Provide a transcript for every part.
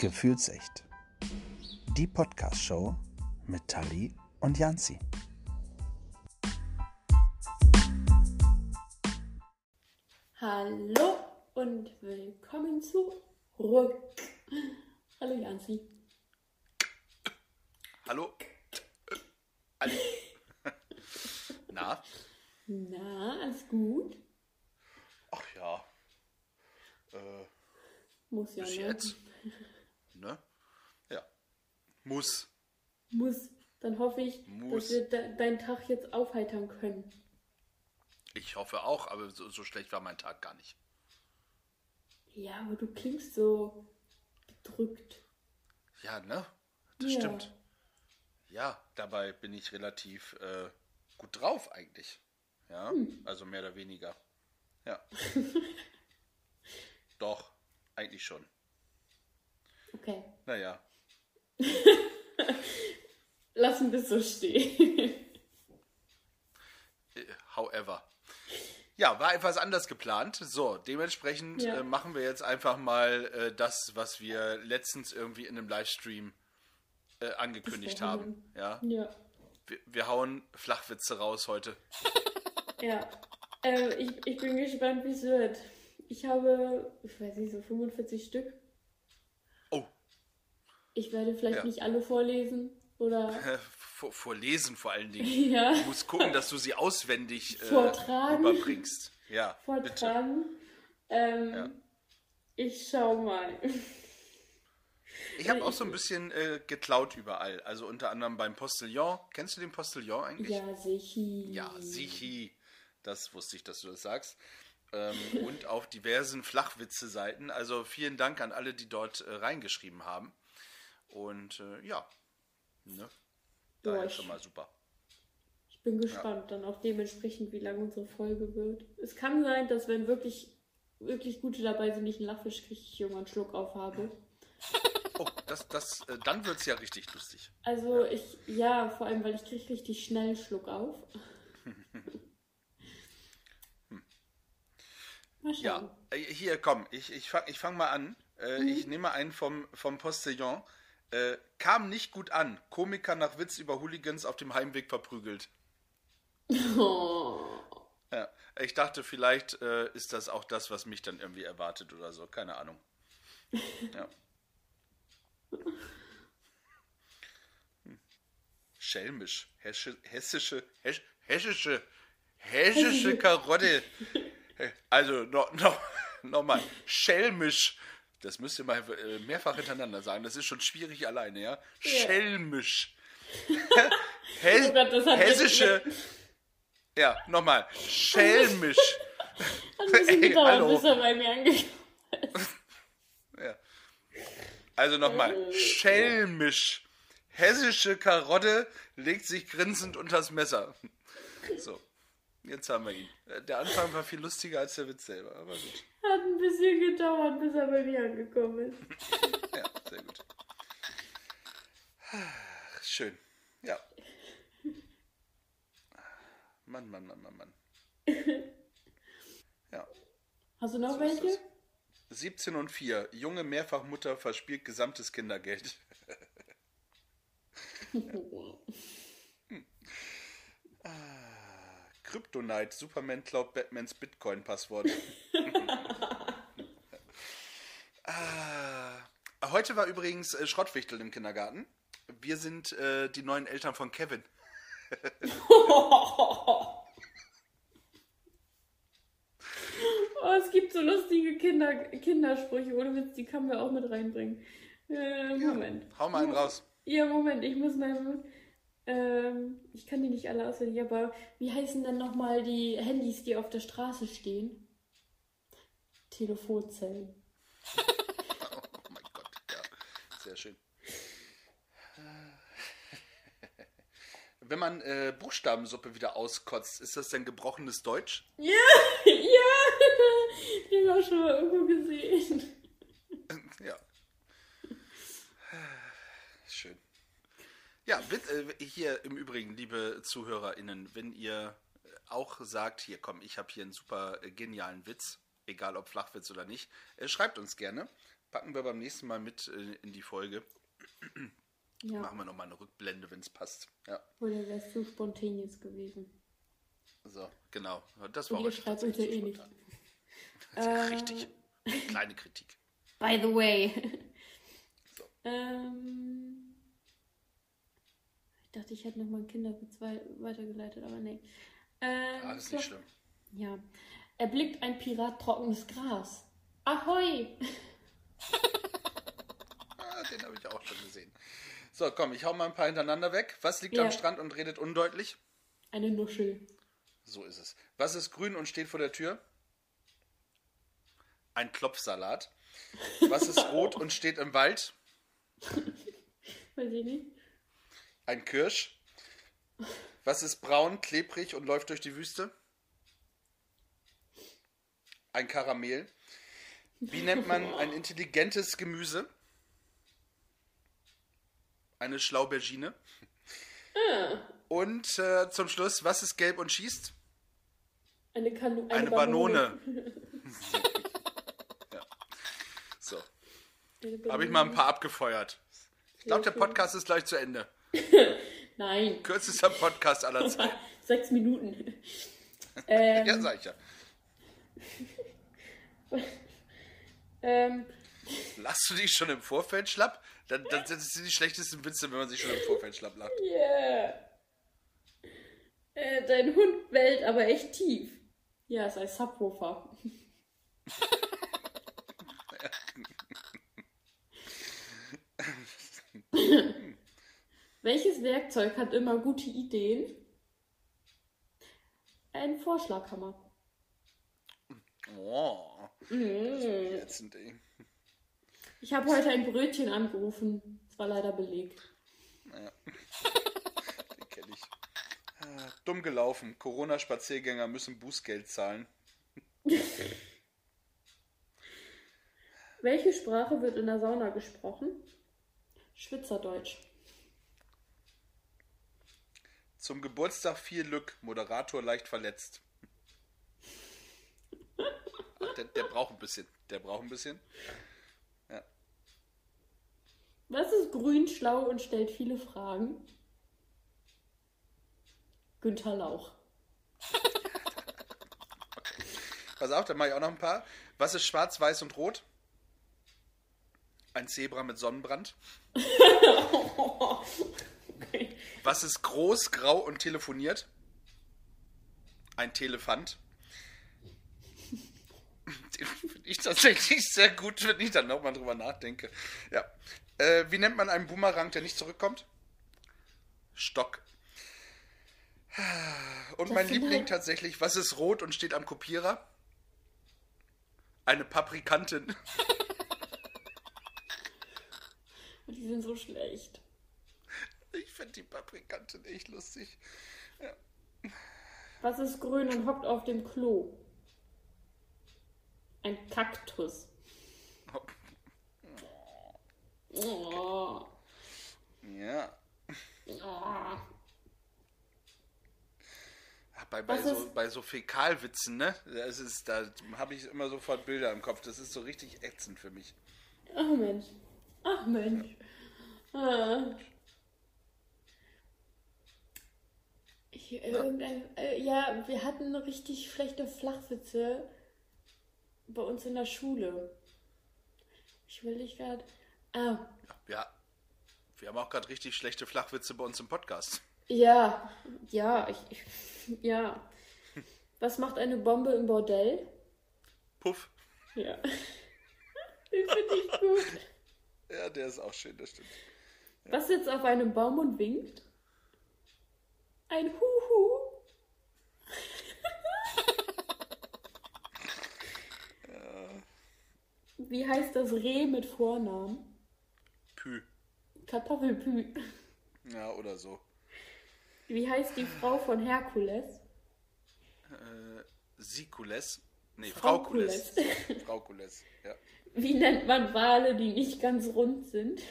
Gefühlsecht. Die Podcast-Show mit Tali und Janzi. Hallo und willkommen zurück. Hallo Janzi. Hallo? Hallo? Na? Na, alles gut? Ach ja. Äh, Muss ja, bis ne? jetzt. Ne? Ja. Muss. Muss. Dann hoffe ich, Muss. Dass wir de deinen Tag jetzt aufheitern können. Ich hoffe auch, aber so, so schlecht war mein Tag gar nicht. Ja, aber du klingst so gedrückt. Ja, ne? Das Ja. stimmt. Ja, dabei bin ich relativ äh, gut drauf eigentlich. Ja, Hm. also mehr oder weniger. Ja. Doch, eigentlich schon. Okay. Naja. Lassen wir es so stehen. However. Ja, war etwas anders geplant. So, dementsprechend Ja. äh, machen wir jetzt einfach mal äh, das, was wir letztens irgendwie in einem Livestream äh, angekündigt haben. Ja, ja. wir, wir hauen Flachwitze raus heute. Ja. Äh, ich, ich bin gespannt, wie es wird. Ich habe, ich weiß nicht, so 45 Stück. Oh, Ich werde vielleicht Ja. nicht alle vorlesen. Oder. äh, vor, vorlesen vor allen Dingen. Ja. Du musst gucken, dass du sie auswendig äh, Vortragen. überbringst. Ja, bitte. vortragen. Ähm, Ja. Ich schau mal. Ich habe auch so ein bisschen äh, geklaut überall. Also unter anderem beim Postillon. Kennst du den Postillon eigentlich? Ja, sicher. Ja, Sichi. Das wusste ich, dass du das sagst. Ähm, und auf diversen Flachwitze-Seiten. Also vielen Dank an alle, die dort äh, reingeschrieben haben. Und äh, ja, ne? Daher Ja, schon mal super. Ich bin gespannt dann auch dementsprechend, wie lang unsere Folge wird. Es kann sein, dass wenn wirklich, wirklich gute dabei sind, ich einen Lachfisch kriege, ich irgendwann einen Schluck auf habe. Oh, das, das, äh, dann wird es ja richtig lustig. Also ich, ja, vor allem, weil ich kriege richtig schnell einen Schluck auf. Mal schauen. Ja, äh, hier, komm, ich, ich fange ich fang mal an. Äh, Mhm. Ich nehme einen vom, vom Postillon. Äh, kam nicht gut an. Komiker nach Witz über Hooligans auf dem Heimweg verprügelt. Oh. Ja, ich dachte, vielleicht äh, ist das auch das, was mich dann irgendwie erwartet oder so. Keine Ahnung. Ja. Hm. Schelmisch. Hessische, hesch, hessische, hessische Karotte. Also, noch, noch, noch mal. Schelmisch. Das müsst ihr mal äh, mehrfach hintereinander sagen. Das ist schon schwierig alleine, ja? Schelmisch. Hä- Oh hessische. Ja, nochmal. Schelmisch. Hat ein bisschen Ey, gedauert, hallo. bis bei mir angekommen Ja. Also nochmal. Schelmisch. Hessische Karotte legt sich grinsend unters Messer. So. Jetzt haben wir ihn. Äh, Der Anfang war viel lustiger als der Witz selber, aber gut. Hat ein bisschen gedauert, bis er bei mir angekommen ist. Ja, sehr gut. Schön. Ja. Mann, Mann, Mann, Mann, Mann. Ja. Hast du noch So welche? das. 17 und 4. Junge Mehrfachmutter verspielt gesamtes Kindergeld. Kryptonite. Superman klaut Batmans Bitcoin-Passwort. ah, heute war übrigens äh, Schrottwichtel im Kindergarten. Wir sind äh, die neuen Eltern von Kevin. Oh, es gibt so lustige Kinder, Kindersprüche, ohne Witz, die kann man auch mit reinbringen. Äh, Moment. Hau mal einen raus. Ja, Moment, ich muss mal. Ähm, ich kann die nicht alle auswendig, aber wie heißen denn nochmal die Handys, die auf der Straße stehen? Telefonzellen. Oh mein Gott, ja. Sehr schön. Wenn man äh, Buchstabensuppe wieder auskotzt, ist das denn gebrochenes Deutsch? Ja, ja, die habe ich auch schon mal irgendwo gesehen. Ja. Ja, äh, hier im Übrigen, liebe ZuhörerInnen, wenn ihr auch sagt, hier komm, ich habe hier einen super äh, genialen Witz, egal ob Flachwitz oder nicht, äh, schreibt uns gerne. packen wir beim nächsten Mal mit äh, in die Folge. Ja. Machen wir nochmal eine Rückblende, wenn es passt. Ja, Oder wäre es zu spontan jetzt gewesen? so, genau. Das war heute schreibt euch ja eh nicht. Richtig. Kleine Kritik. By the way. So. ähm, dachte, ich hätte noch mal einen Kinderwitz wei weitergeleitet, aber nee. Ähm, so- nicht schlimm. Ja. Erblickt ein Pirat trockenes Gras. Ahoi! Ah, den habe ich auch schon gesehen. So, komm, ich hau mal ein paar hintereinander weg. Was liegt Ja. am Strand und redet undeutlich? Eine Nuschel. So ist es. Was ist grün und steht vor der Tür? Ein Klopfsalat. Was ist rot und steht im Wald? Weiß ich nicht. Ein Kirsch. Was ist braun, klebrig und läuft durch die Wüste? Ein Karamell. Wie nennt man ein intelligentes Gemüse? Eine Schlaubergine. Und äh, zum Schluss, was ist gelb und schießt? Eine, Kanu eine, Eine Banone. ja. So, habe ich mal ein paar abgefeuert. Ich glaube, der. Podcast ist gleich zu Ende. Nein. Kürzester Podcast aller Zeiten. Sechs Minuten. ähm, Ja, sag ich ja. ähm, Lachst du dich schon im Vorfeld schlapp? Dann, dann das sind die schlechtesten Witze, wenn man sich schon im Vorfeld schlapp lacht. yeah. Äh, dein Hund bellt aber echt tief. Ja, ist ein Subwoofer. Welches Werkzeug hat immer gute Ideen? Ein Vorschlaghammer. Oh, Mm. ätzend, ey. Ich habe heute ein Brötchen angerufen. Es war leider belegt. Naja. Den kenne ich. Ah, Dumm gelaufen. Corona-Spaziergänger müssen Bußgeld zahlen. Welche Sprache wird in der Sauna gesprochen? Schwitzerdeutsch. Zum Geburtstag viel Glück. Moderator leicht verletzt. Ach, der, der braucht ein bisschen. Der braucht ein bisschen. Was ist grün, schlau und stellt viele Fragen? Günther Lauch. Pass auf, dann mache ich auch noch ein paar. Was ist schwarz, weiß und rot? Ein Zebra mit Sonnenbrand. Okay. Was ist groß, grau und telefoniert? Ein Telefant. Den finde ich tatsächlich sehr gut, wenn ich dann nochmal drüber nachdenke. Ja. Äh, wie nennt man einen Boomerang, der nicht zurückkommt? Stock. Und mein sind Liebling halt- tatsächlich, was ist rot und steht am Kopierer? Eine Paprikantin. Die sind so schlecht. Ich finde die Paprikantin echt lustig. Was ist grün und hockt auf dem Klo? Ein Kaktus. Oh. Ja. Oh. Ach, Bei, bei, so, bei so Fäkalwitzen, ne? Das ist, da habe ich immer sofort Bilder im Kopf. Das ist so richtig ätzend für mich. Ach Mensch. Ach Mensch. Ah. Ich, irgendein, äh, ja, wir hatten richtig schlechte Flachwitze bei uns in der Schule. Ich will dich gerade. Ah, Ja. Wir haben auch gerade richtig schlechte Flachwitze bei uns im Podcast. ja, ja, ich, ich, ja. Was macht eine Bombe im Bordell? Puff. Ja. Den finde ich gut. Ja, der ist auch schön, das stimmt. Was sitzt auf einem Baum und winkt? Ein Huhu. Wie heißt das Reh mit Vornamen? Pü. Kartoffelpü. Ja, oder so. Wie heißt die Frau von Herkules? Äh, Sikules. Nee, Frau Kules. Frau Kules, ja. Wie nennt man Wale, die nicht ganz rund sind?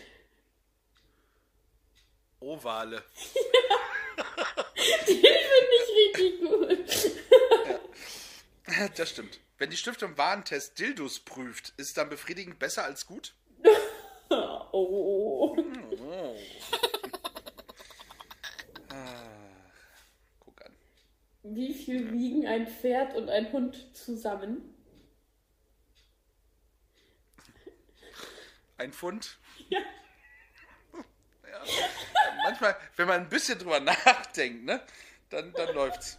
Ovale. Den finde ich richtig gut. Das stimmt. Wenn die Stiftung Warentest Dildos prüft, ist dann befriedigend besser als gut? Oh. Oh. Ah, Guck an. Wie viel wiegen ein Pferd und ein Hund zusammen? Ein Pfund? Ja. Ja. Manchmal, wenn man ein bisschen drüber nachdenkt, ne, dann, dann läuft's.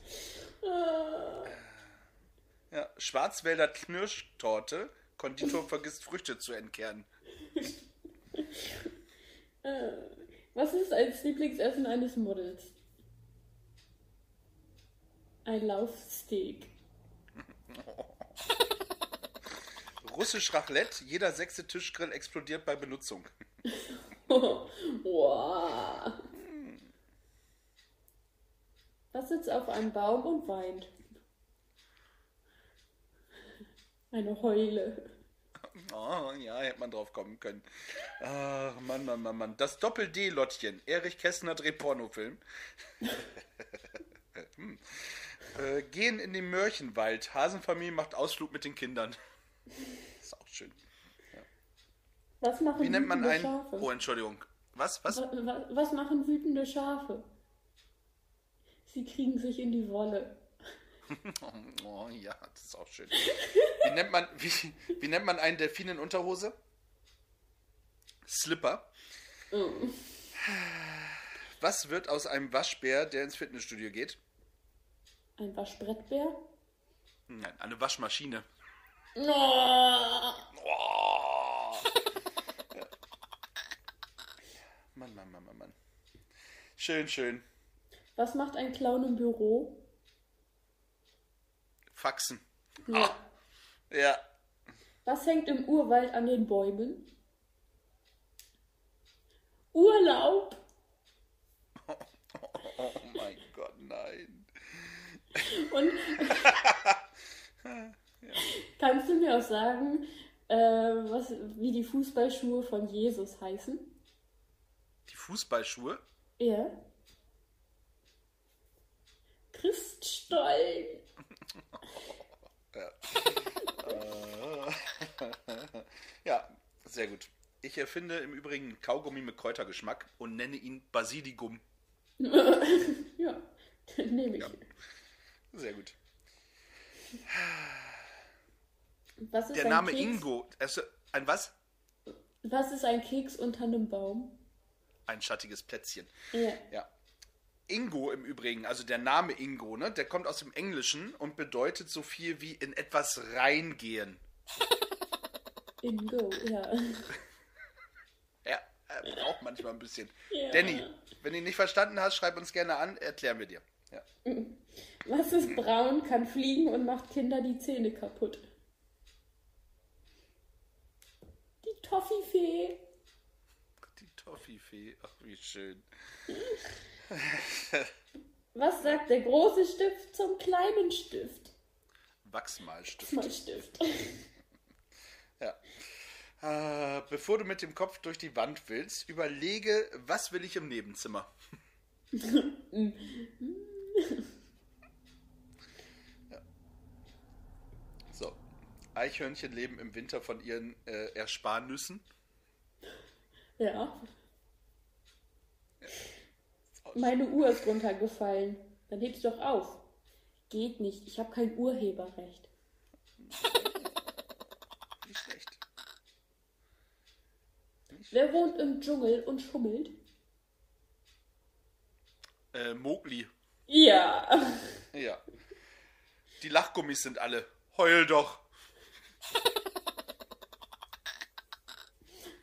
Ja, Schwarzwälder Knirschtorte. Konditor vergisst Früchte zu entkernen. Was ist als Lieblingsessen eines Models? Ein Laufsteak. Russisch Raclette. Jeder sechste Tischgrill explodiert bei Benutzung. wow. Was sitzt auf einem Baum und weint? Eine Heule. Oh, ja, hätte man drauf kommen können. Ach, Mann, Mann, Mann, Mann. Das Doppel-D-Lottchen. Erich Kästner dreht Pornofilm. hm. äh, gehen in den Mörchenwald. Hasenfamilie macht Ausflug mit den Kindern. Ist auch schön. Was machen Wie nennt man einen... Schafe? Oh, Entschuldigung. Was? Was? Wa- wa- Was machen wütende Schafe? Sie kriegen sich in die Wolle. Oh, ja, das ist auch schön. Wie nennt man, wie, wie nennt man einen Delfin in Unterhose? Slipper. Mm. Was wird aus einem Waschbär, der ins Fitnessstudio geht? Ein Waschbrettbär? Nein, eine Waschmaschine. Oh. Oh. Ja. Mann, Mann, Mann, Mann, Mann. Schön, schön. Was macht ein Clown im Büro? Faxen. Ja. Ja. Was hängt im Urwald an den Bäumen? Urlaub. Oh mein Gott, nein. Und kannst du mir auch sagen, äh, was, wie die Fußballschuhe von Jesus heißen? Fußballschuhe? Ja. Christstollen. Ja, sehr gut. Ich erfinde im Übrigen Kaugummi mit Kräutergeschmack und nenne ihn Basilikum. ja, nehme ich. Ja. Sehr gut. Was ist Der Name Keks? Ingo. Also, ein was? Was ist ein Keks unter einem Baum? Ein schattiges Plätzchen. Ja. Ja. Ingo im Übrigen, also der Name Ingo, ne, der kommt aus dem Englischen und bedeutet so viel wie in etwas reingehen. Ingo, ja. Ja, äh, braucht manchmal ein bisschen. Ja. Danny, wenn du ihn nicht verstanden hast, schreib uns gerne an, erklären wir dir. Ja. Was ist braun, kann fliegen und macht Kinder die Zähne kaputt? Die Toffifee. Toffifee, ach wie schön. Was sagt der große Stift zum kleinen Stift? Wachsmalstift. Mal Stift. Ja. Äh, bevor du mit dem Kopf durch die Wand willst, überlege, was will ich im Nebenzimmer? ja. So. Eichhörnchen leben im Winter von ihren äh, Ersparnüssen. Ja. Meine Uhr ist runtergefallen. Dann heb's doch auf. Geht nicht. Ich habe kein Urheberrecht. nicht schlecht. Wer wohnt im Dschungel und schummelt? Äh, Mowgli. Ja. Ja. Die Lachgummis sind alle. Heul doch.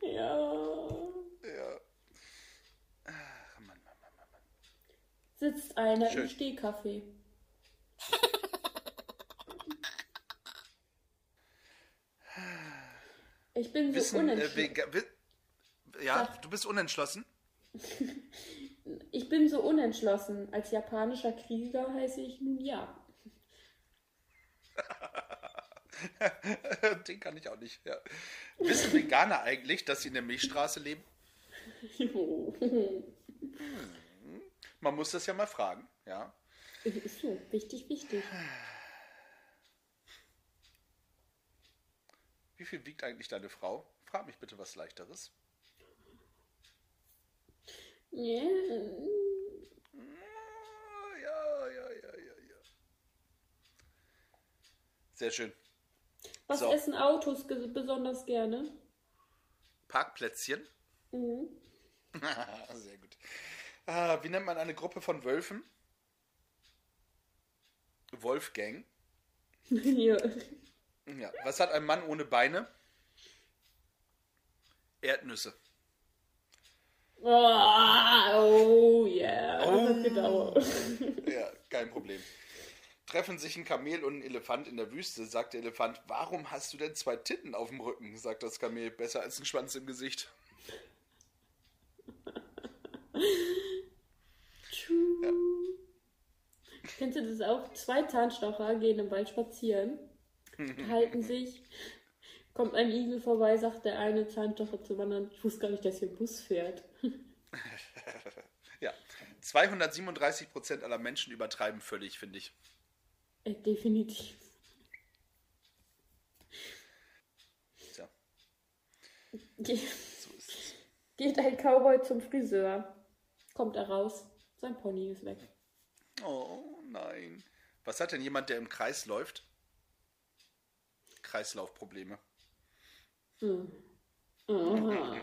Ja. Ach, Mann, Mann, Mann, Mann, Mann. Sitzt einer Schön. im Stehkaffee. Ich bin so Wissen, äh, unentschlossen. wi ja, Sag. du bist unentschlossen? Ich bin so unentschlossen. Als japanischer Krieger heiße ich nun ja. Den kann ich auch nicht. Ja. Wissen Veganer eigentlich, dass sie in der Milchstraße leben? Man muss das ja mal fragen. Ja. Ist so, wichtig, wichtig. Wie viel wiegt eigentlich deine Frau? Frag mich bitte was Leichteres. Ja. Ja, ja, ja, ja, ja. Sehr schön. Was So. essen Autos besonders gerne? Parkplätzchen. Mhm. Sehr gut. Ah, wie nennt man eine Gruppe von Wölfen? Wolfgang. ja. Ja. Was hat ein Mann ohne Beine? Erdnüsse. Oh, oh yeah, das hat gedauert. Ja, kein Problem. Treffen sich ein Kamel und ein Elefant in der Wüste, sagt der Elefant, warum hast du denn zwei Titten auf dem Rücken? Sagt das Kamel, besser als ein Schwanz im Gesicht. Kennst du das auch? Zwei Zahnstocher gehen im Wald spazieren, halten sich, kommt ein Igel vorbei, sagt der eine Zahnstocher zum anderen, ich wusste gar nicht, dass hier ein Bus fährt. Ja, 237% aller Menschen übertreiben völlig, finde ich. Äh, definitiv. Tja, Ge so geht ein Cowboy zum Friseur, kommt er raus, sein Pony ist weg. Oh nein. Was hat denn jemand, der im Kreis läuft? Kreislaufprobleme. Hm. Aha.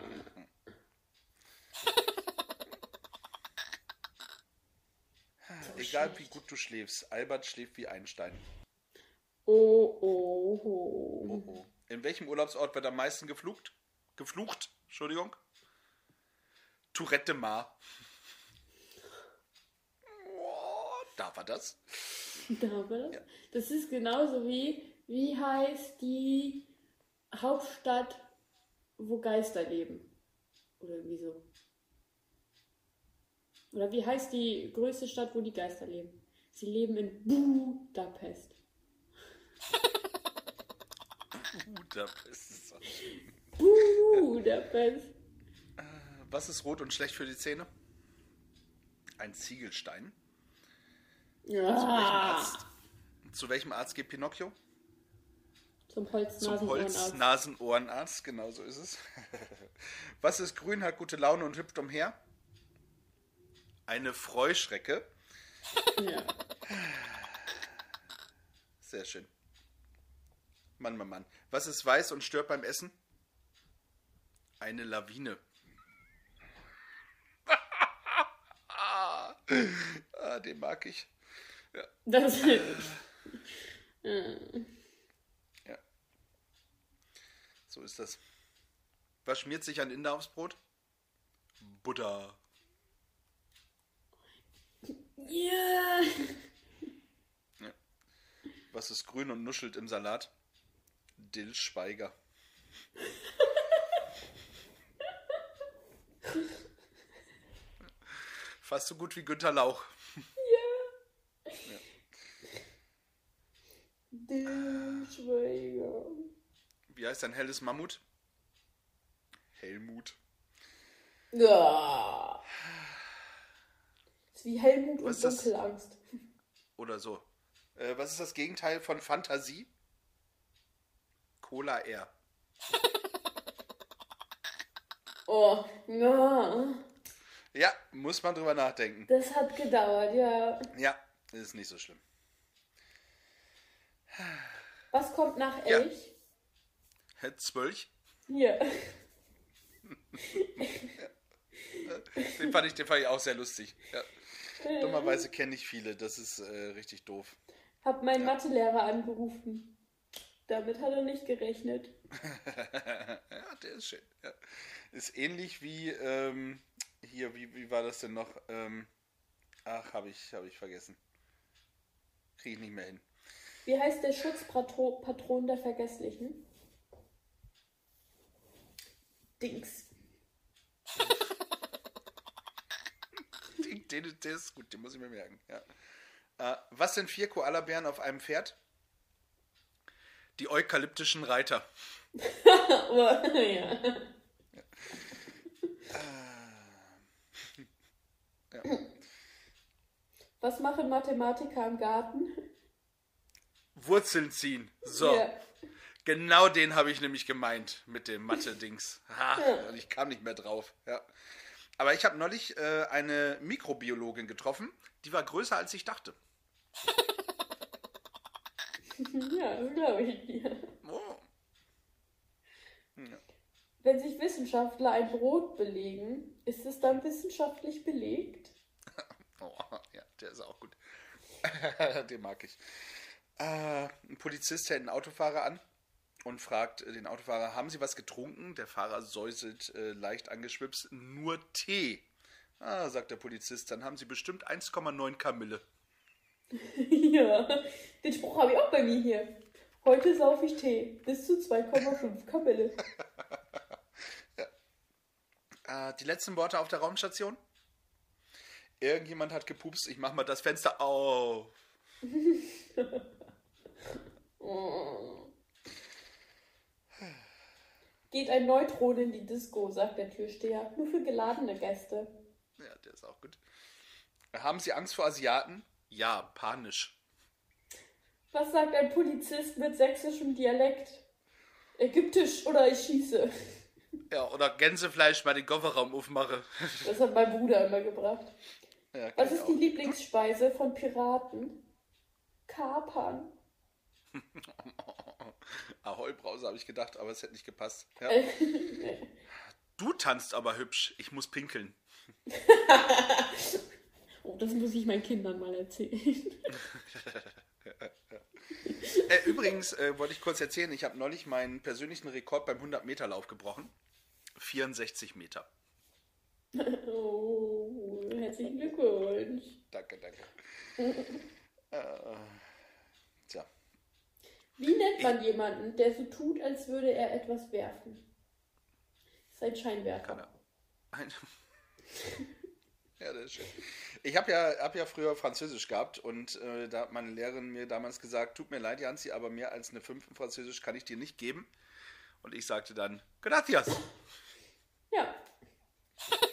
Egal wie gut du schläfst, Albert schläft wie Einstein. Oh, oh, oh. Oh, oh. In welchem Urlaubsort wird am meisten geflucht? Geflucht, Entschuldigung. Tourette de Mar. Oh, da war das. Da war das. Das ist genauso wie, wie heißt die Hauptstadt, wo Geister leben? Oder wieso? Oder wie heißt die größte Stadt, wo die Geister leben? Sie leben in Budapest. Budapest. Budapest. Was ist rot und schlecht für die Zähne? Ein Ziegelstein. Ja. Zu welchem Arzt geht Pinocchio? Zum Zum Holz-Nasen-Ohrenarzt. Holz-Nasen-Ohrenarzt, genau so ist es. Was ist grün, hat gute Laune und hüpft umher? Eine Freuschrecke. Ja. Sehr schön. Mann, Mann, Mann. Was ist weiß und stört beim Essen? Eine Lawine. ah, den mag ich. Das Ja. So ist das. Was schmiert sich ein Inder aufs Brot? Butter. Ja. Was ist grün und nuschelt im Salat? Dill Schweiger. Fast so gut wie Günter Lauch. Der Schweiger. Wie heißt ein helles Mammut? Helmut. Ja. ist wie Helmut und Was das? Dunkelangst. Oder so. Äh, was ist das Gegenteil von Fantasie? Cola Air. Oh, ja. Ja, muss man drüber nachdenken. Das hat gedauert, ja. Ja, ist nicht so schlimm. Was kommt nach Ja. Elch? Hä, Zwölch? Hier. Den fand ich, den fand ich auch sehr lustig. Ja. Dummerweise kenne ich viele, das ist äh, richtig doof. Hab meinen Mathelehrer angerufen. Damit hat er nicht gerechnet. ja, der ist schön. Ja. Ist ähnlich wie, ähm, hier, wie, wie war das denn noch? Ähm, ach, habe ich, hab ich vergessen. Kriege ich nicht mehr hin. Wie heißt der Schutzpatron der Vergesslichen? Dings. Den, den, der ist gut, den muss ich mir merken. Ja. Äh, was sind vier Koalabären auf einem Pferd? Die eukalyptischen Reiter. Aber, ja. Ja. Was machen Mathematiker im Garten? Wurzeln ziehen. So. Ja. Genau den habe ich nämlich gemeint mit dem Mathe-Dings. Ha, Ja. Ich kam nicht mehr drauf. Ja. Aber ich habe neulich äh, eine Mikrobiologin getroffen, die war größer als ich dachte. Ja, das glaube ich dir. Oh. Wenn sich Wissenschaftler ein Brot belegen, ist es dann wissenschaftlich belegt? Oh, ja, der ist auch gut. den mag ich. Äh, ein Polizist hält einen Autofahrer an und fragt den Autofahrer, haben Sie was getrunken? Der Fahrer säuselt äh, leicht angeschwipst, nur Tee. Ah, sagt der Polizist, dann haben Sie bestimmt 1,9 Kamille. ja, den Spruch habe ich auch bei mir hier. Heute saufe ich Tee. Bis zu 2,5 Kamille. Äh, die letzten Worte auf der Raumstation? Irgendjemand hat gepupst, ich mach mal das Fenster auf. Geht ein Neutron in die Disco, sagt der Türsteher. Nur für geladene Gäste. Ja, der ist auch gut. Haben Sie Angst vor Asiaten? Ja, panisch. Was sagt ein Polizist mit sächsischem Dialekt? Ägyptisch oder ich schieße. Ja, oder Gänsefleisch mal den Kofferraum aufmache. Das hat mein Bruder immer gebracht. Ja, Was ist auch. die Lieblingsspeise von Piraten? Kapern. Ahoi-Brause habe ich gedacht, aber es hätte nicht gepasst. Ja. Äh, Du tanzt aber hübsch. Ich muss pinkeln. oh, das muss ich meinen Kindern mal erzählen. Äh, übrigens äh, wollte ich kurz erzählen, ich habe neulich meinen persönlichen Rekord beim 100-Meter-Lauf gebrochen. 64 Meter. Oh, herzlichen Glückwunsch. Danke, danke. äh, Wie nennt man jemanden, der so tut, als würde er etwas werfen? Das ist ein Scheinwerfer. keine Ein ja, das ist schön. Ich habe ja, hab ja früher Französisch gehabt und äh, da hat meine Lehrerin mir damals gesagt, tut mir leid, Janzi, aber mehr als eine 5 in Französisch kann ich dir nicht geben. Und ich sagte dann, gracias. Ja,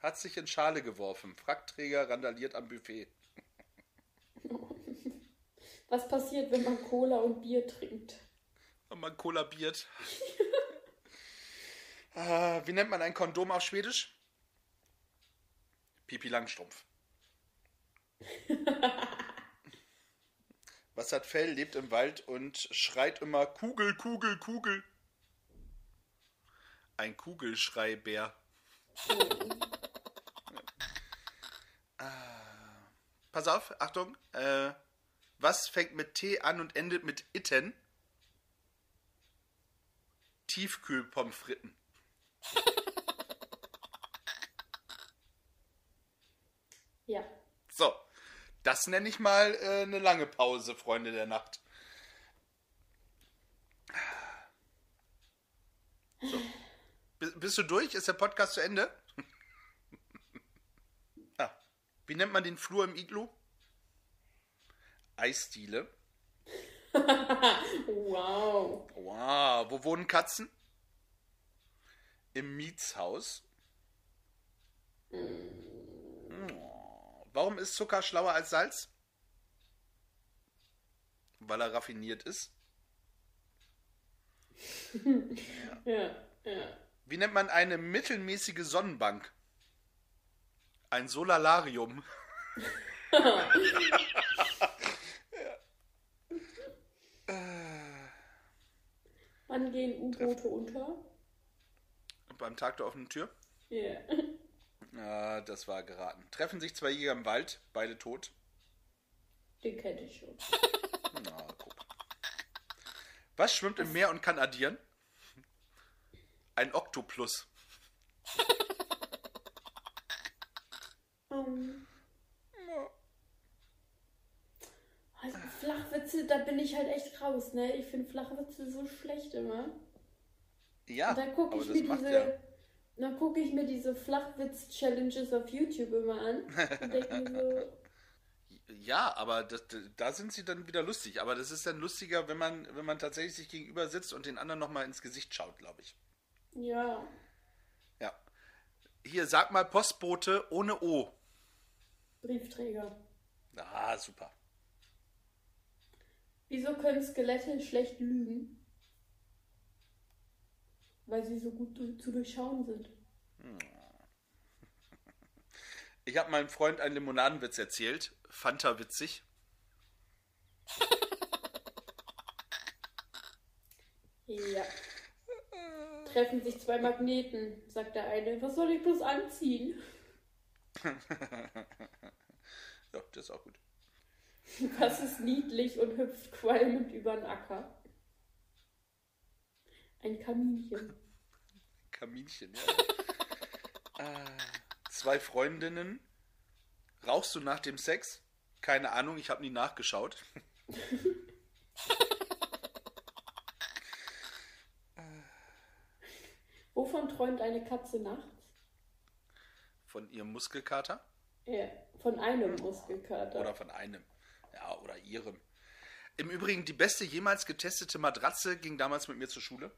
Hat sich in Schale geworfen. Frackträger randaliert am Buffet. Was passiert, wenn man Cola und Bier trinkt? Und man kollabiert. äh, wie nennt man ein Kondom auf Schwedisch? Pipi Langstrumpf. Was hat Fell, lebt im Wald und schreit immer Kugel, Kugel, Kugel. Ein Kugelschreibär. Ah. Pass auf, Achtung. Äh, was fängt mit T an und endet mit Itten? Tiefkühlpommes fritten. Ja. So, das nenne ich mal äh, eine lange Pause, Freunde der Nacht. So. Bist du durch? Ist der Podcast zu Ende? ah. Wie nennt man den Flur im Iglu? Eisdiele. Wow. Wow. Wo wohnen Katzen? Im Mietshaus. Oh. Warum ist Zucker schlauer als Salz? Weil er raffiniert ist. Ja, ja. Wie nennt man eine mittelmäßige Sonnenbank? Ein Solalarium. Wann gehen U-Boote unter? Beim Tag der offenen Tür? Ja. Ah, das war geraten. Treffen sich zwei Jäger im Wald, beide tot. Den kenne ich schon. Na, guck. Was schwimmt im Meer und kann addieren? Ein Oktoplus. Um, also Flachwitze, da bin ich halt echt raus, ne? Ich finde Flachwitze so schlecht immer. Ja, Und dann gucke aber ich das mir diese, ja. dann gucke ich mir diese Flachwitz-Challenges auf YouTube immer an und denke mir so, Ja, aber das, da sind sie dann wieder lustig. Aber das ist dann lustiger, wenn man, wenn man tatsächlich sich gegenüber sitzt und den anderen nochmal ins Gesicht schaut, glaube ich. ja, Ja. Hier, sag mal Postbote ohne O. Briefträger. Ah, super. Wieso können Skelette schlecht lügen? Weil sie so gut zu durchschauen sind. Ich habe meinem Freund einen Limonadenwitz erzählt. Fand er witzig. Ja. Treffen sich zwei Magneten, sagt der eine. Was soll ich bloß anziehen? Ja, das ist auch gut. Was ist niedlich und hüpft qualmend über den Acker? Ein Kaminchen. Kaminchen, ja. ah, zwei Freundinnen. Rauchst du nach dem Sex? Keine Ahnung, ich habe nie nachgeschaut. Wovon träumt eine Katze nachts? Von ihrem Muskelkater? Ja, von einem Muskelkater. Oder von einem. Oder ihrem. Im Übrigen, die beste jemals getestete Matratze ging damals mit mir zur Schule.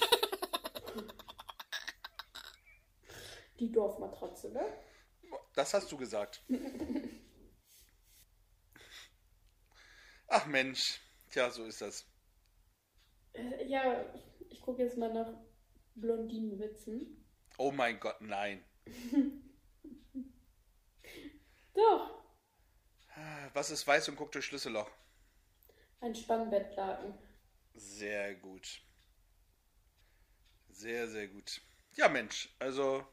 Die Dorfmatratze, ne? Das hast du gesagt. Ach Mensch. Tja, so ist das. Äh, Ja, ich gucke jetzt mal nach Blondinenwitzen. Oh mein Gott, nein. Doch, Was ist weiß und guckt durch Schlüsselloch? ein Spannbettlaken. Sehr gut. Sehr, sehr gut. Ja, Mensch, also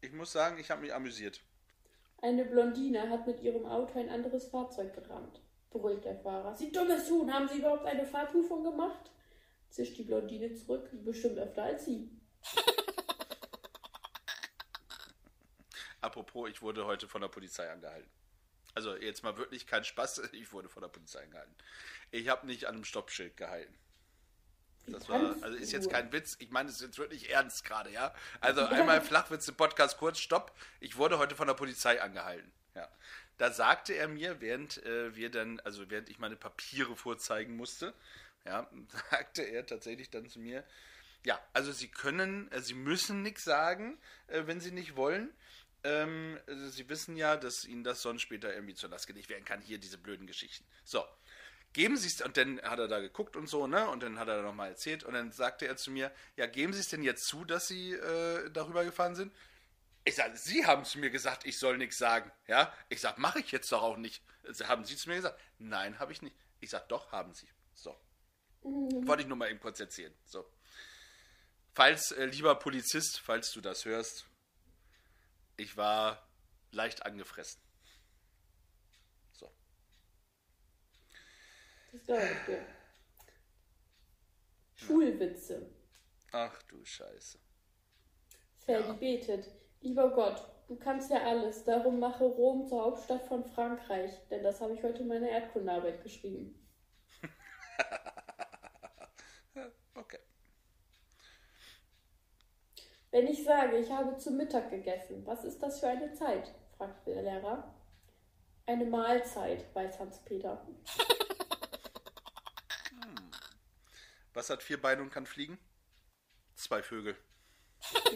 ich muss sagen, ich habe mich amüsiert. Eine Blondine hat mit ihrem Auto ein anderes Fahrzeug gerammt. Brüllt der Fahrer. Sie dummes Huhn, haben Sie überhaupt eine Fahrprüfung gemacht? Zischt die Blondine zurück. Bestimmt öfter als Sie. Apropos, ich wurde heute von der Polizei angehalten. Also jetzt mal wirklich kein Spaß, ich wurde von der Polizei angehalten. Ich habe nicht an einem Stoppschild gehalten. Das war, also ist jetzt kein Witz, ich meine es ist jetzt wirklich ernst gerade, ja. Also einmal Flachwitze Podcast kurz, stopp. Ich wurde heute von der Polizei angehalten. Ja. Da sagte er mir, während äh, wir dann, also während ich meine Papiere vorzeigen musste, ja, sagte er tatsächlich dann zu mir, ja, also Sie können, äh, Sie müssen nichts sagen, äh, wenn Sie nicht wollen. Ähm, also Sie wissen ja, dass Ihnen das sonst später irgendwie zur Last gelegt werden kann, hier diese blöden Geschichten. So, geben Sie es, und dann hat er da geguckt und so, ne, und dann hat er nochmal erzählt, und dann sagte er zu mir, ja, geben Sie es denn jetzt zu, dass Sie äh, darüber gefahren sind? Ich sage, Sie haben zu mir gesagt, ich soll nichts sagen, ja? Ich sage, mache ich jetzt doch auch nicht. Haben Sie zu mir gesagt? Nein, habe ich nicht. Ich sage, doch, haben Sie. So. Wollte ich nur mal eben kurz erzählen. So. Falls, äh, lieber Polizist, falls du das hörst, ich war leicht angefressen. So. Das glaube ich dir. Schulwitze. Ach du Scheiße. Ferdi betet. Lieber Gott, du kannst ja alles, darum mache Rom zur Hauptstadt von Frankreich, denn das habe ich heute in meiner Erdkundearbeit geschrieben. Okay. Wenn ich sage, ich habe zu Mittag gegessen, was ist das für eine Zeit? fragt der Lehrer. Eine Mahlzeit, weiß Hans-Peter. Was hat vier Beine und kann fliegen? Zwei Vögel.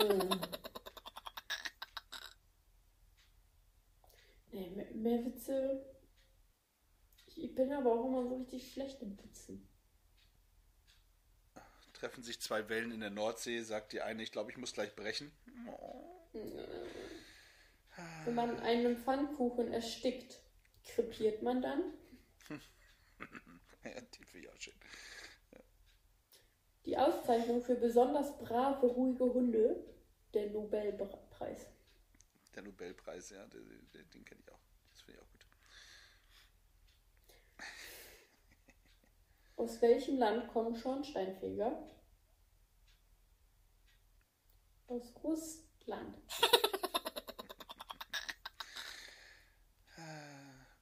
Hm. Nee, mehr, mehr Witze. Ich, ich bin aber auch immer so richtig schlecht im Witzen. Treffen sich zwei Wellen in der Nordsee, sagt die eine, ich glaube, ich muss gleich brechen. Wenn man einen Pfannkuchen erstickt, krepiert man dann? Ja, den finde ich auch schön. Die Auszeichnung für besonders brave, ruhige Hunde, der Nobelpreis. Der Nobelpreis, ja, den, den kenne ich auch. Das finde ich auch gut. Aus welchem Land kommen Schornsteinfeger? Aus Russland.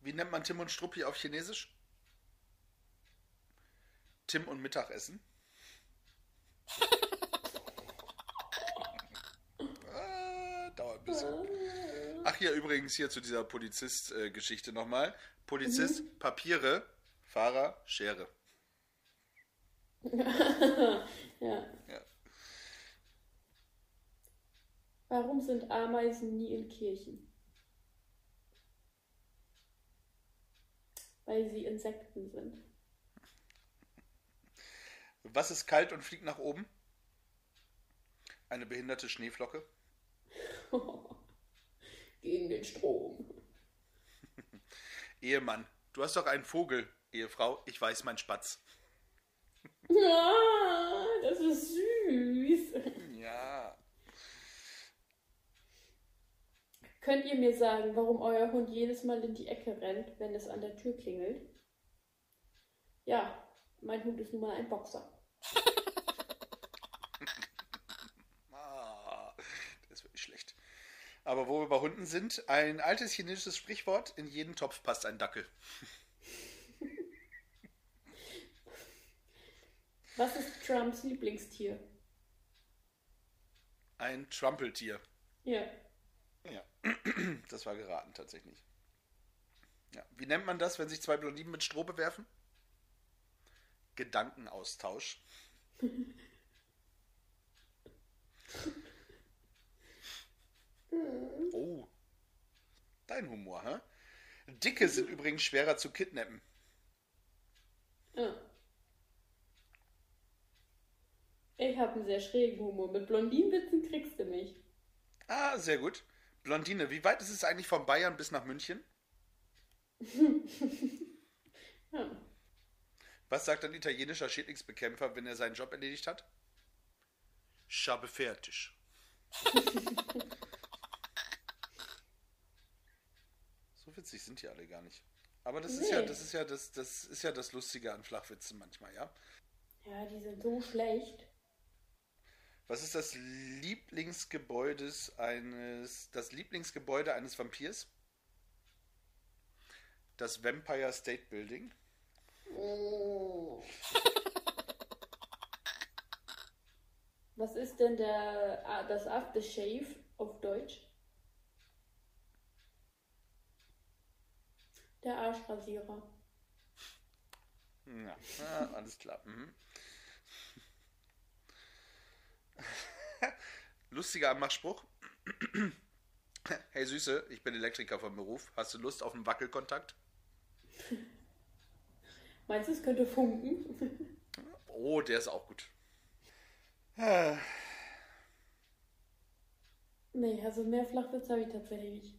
Wie nennt man Tim und Struppi auf Chinesisch? Tim und Mittagessen. ah, dauert ein bisschen. Ach hier übrigens hier zu dieser Polizist-Geschichte nochmal. Polizist, Papiere, Fahrer, Schere. Ja. Ja. Warum sind Ameisen nie in Kirchen? Weil sie Insekten sind. Was ist kalt und fliegt nach oben? Eine behinderte Schneeflocke. Gegen den Strom. Ehemann, du hast doch einen Vogel. Ehefrau, ich weiß mein Spatz. Ah, das ist süß. Ja. Könnt ihr mir sagen, warum euer Hund jedes Mal in die Ecke rennt, wenn es an der Tür klingelt? Ja, mein Hund ist nun mal ein Boxer. Ah, das ist wirklich schlecht. Aber wo wir bei Hunden sind, ein altes chinesisches Sprichwort, in jeden Topf passt ein Dackel. Was ist Trumps Lieblingstier? Ein Trumpeltier. Ja. Ja, das war geraten tatsächlich. Ja. Wie nennt man das, wenn sich zwei Blondinen mit Stroh bewerfen? Gedankenaustausch. Oh, dein Humor, hä? Dicke sind übrigens schwerer zu kidnappen. Ah. Ich habe einen sehr schrägen Humor. Mit Blondinenwitzen kriegst du mich. Ah, sehr gut. Blondine, wie weit ist es eigentlich von Bayern bis nach München? Ja. Was sagt ein italienischer Schädlingsbekämpfer, wenn er seinen Job erledigt hat? Schabe fertig. so witzig sind die alle gar nicht. Aber das ist ja, Nee. das ist ja das, das ist ja das Lustige an Flachwitzen manchmal, ja. Ja, die sind so schlecht. Was ist das Lieblingsgebäudes eines, das Lieblingsgebäude eines Vampirs? Das Vampire State Building. Was ist denn der, ah, das Aftershave auf Deutsch? Der Arschrasierer. Ja, ah, alles klar. Mhm. Lustiger Anmachspruch. Hey Süße, ich bin Elektriker vom Beruf. Hast du Lust auf einen Wackelkontakt? Meinst du, es könnte funken? Oh, der ist auch gut. Nee, also mehr Flachwitz habe ich tatsächlich nicht.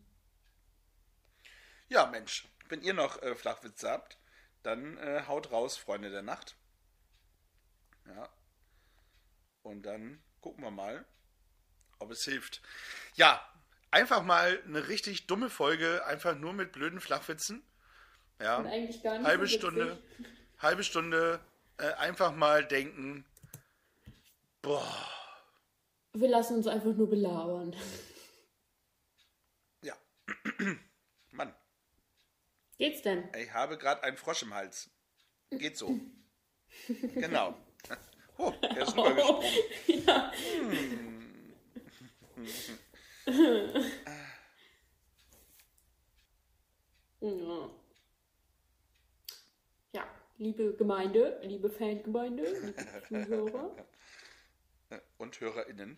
Ja, Mensch, wenn ihr noch äh, Flachwitze habt, dann äh, haut raus, Freunde der Nacht. Ja. Und dann gucken wir mal, ob es hilft. Ja, einfach mal eine richtig dumme Folge, einfach nur mit blöden Flachwitzen. Ja. Und eigentlich gar nicht halbe so. Stunde, halbe Stunde äh, einfach mal denken. Boah, Wir lassen uns einfach nur belabern. ja. Mann, Geht's denn? ich habe gerade einen Frosch im Hals. Geht so. genau. Oh, der ist rübergesprungen. ja. Ja. Ja, liebe Gemeinde, liebe Fangemeinde, liebe Zuhörer, Und HörerInnen.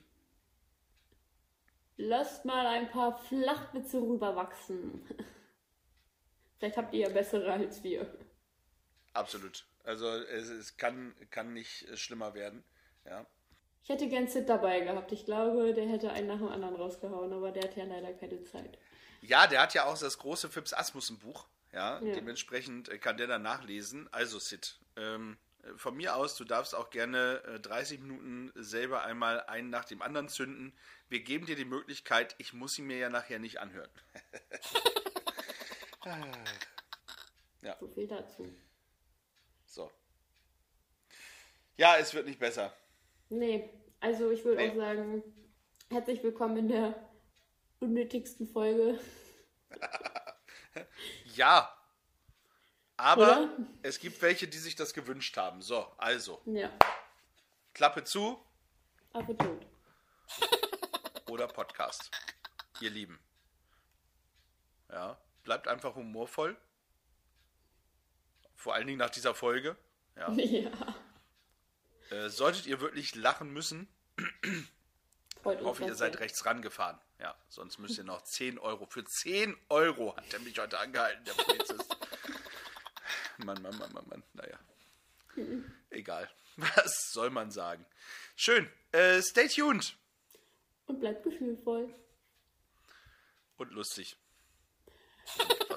lasst mal ein paar Flachwitze rüberwachsen. Vielleicht habt ihr ja bessere als wir. Absolut. Also es, es kann, kann nicht äh, schlimmer werden. Ja. Ich hätte gern Sid dabei gehabt. Ich glaube, der hätte einen nach dem anderen rausgehauen, aber der hat ja leider keine Zeit. ja, der hat ja auch das große Fips Asmussen Buch. Ja, Ja. dementsprechend äh, kann der dann nachlesen. Also Sid, ähm, äh, von mir aus, du darfst auch gerne äh, 30 Minuten selber einmal einen nach dem anderen zünden. Wir geben dir die Möglichkeit, ich muss sie mir ja nachher nicht anhören. So viel dazu. So. Ja, es wird nicht besser. Nee, also ich würde Nee. auch sagen, herzlich willkommen in der unnötigsten Folge. Ja. Aber Oder? es gibt welche, die sich das gewünscht haben. So, also, Ja, Klappe zu Affe tot. oder Podcast. Ihr Lieben. Ja, bleibt einfach humorvoll. Vor allen Dingen nach dieser Folge. Ja. Ja, Äh, solltet ihr wirklich lachen müssen, uns. hoffe ihr seid rechts rangefahren. Ja, sonst müsst ihr noch 10 Euro. Für 10 Euro hat er mich heute angehalten, der Polizist. Mann, Mann, Mann, Mann, Mann. Naja. Egal. Was soll man sagen? Schön. Äh, stay tuned. Und bleibt gefühlvoll. Und lustig.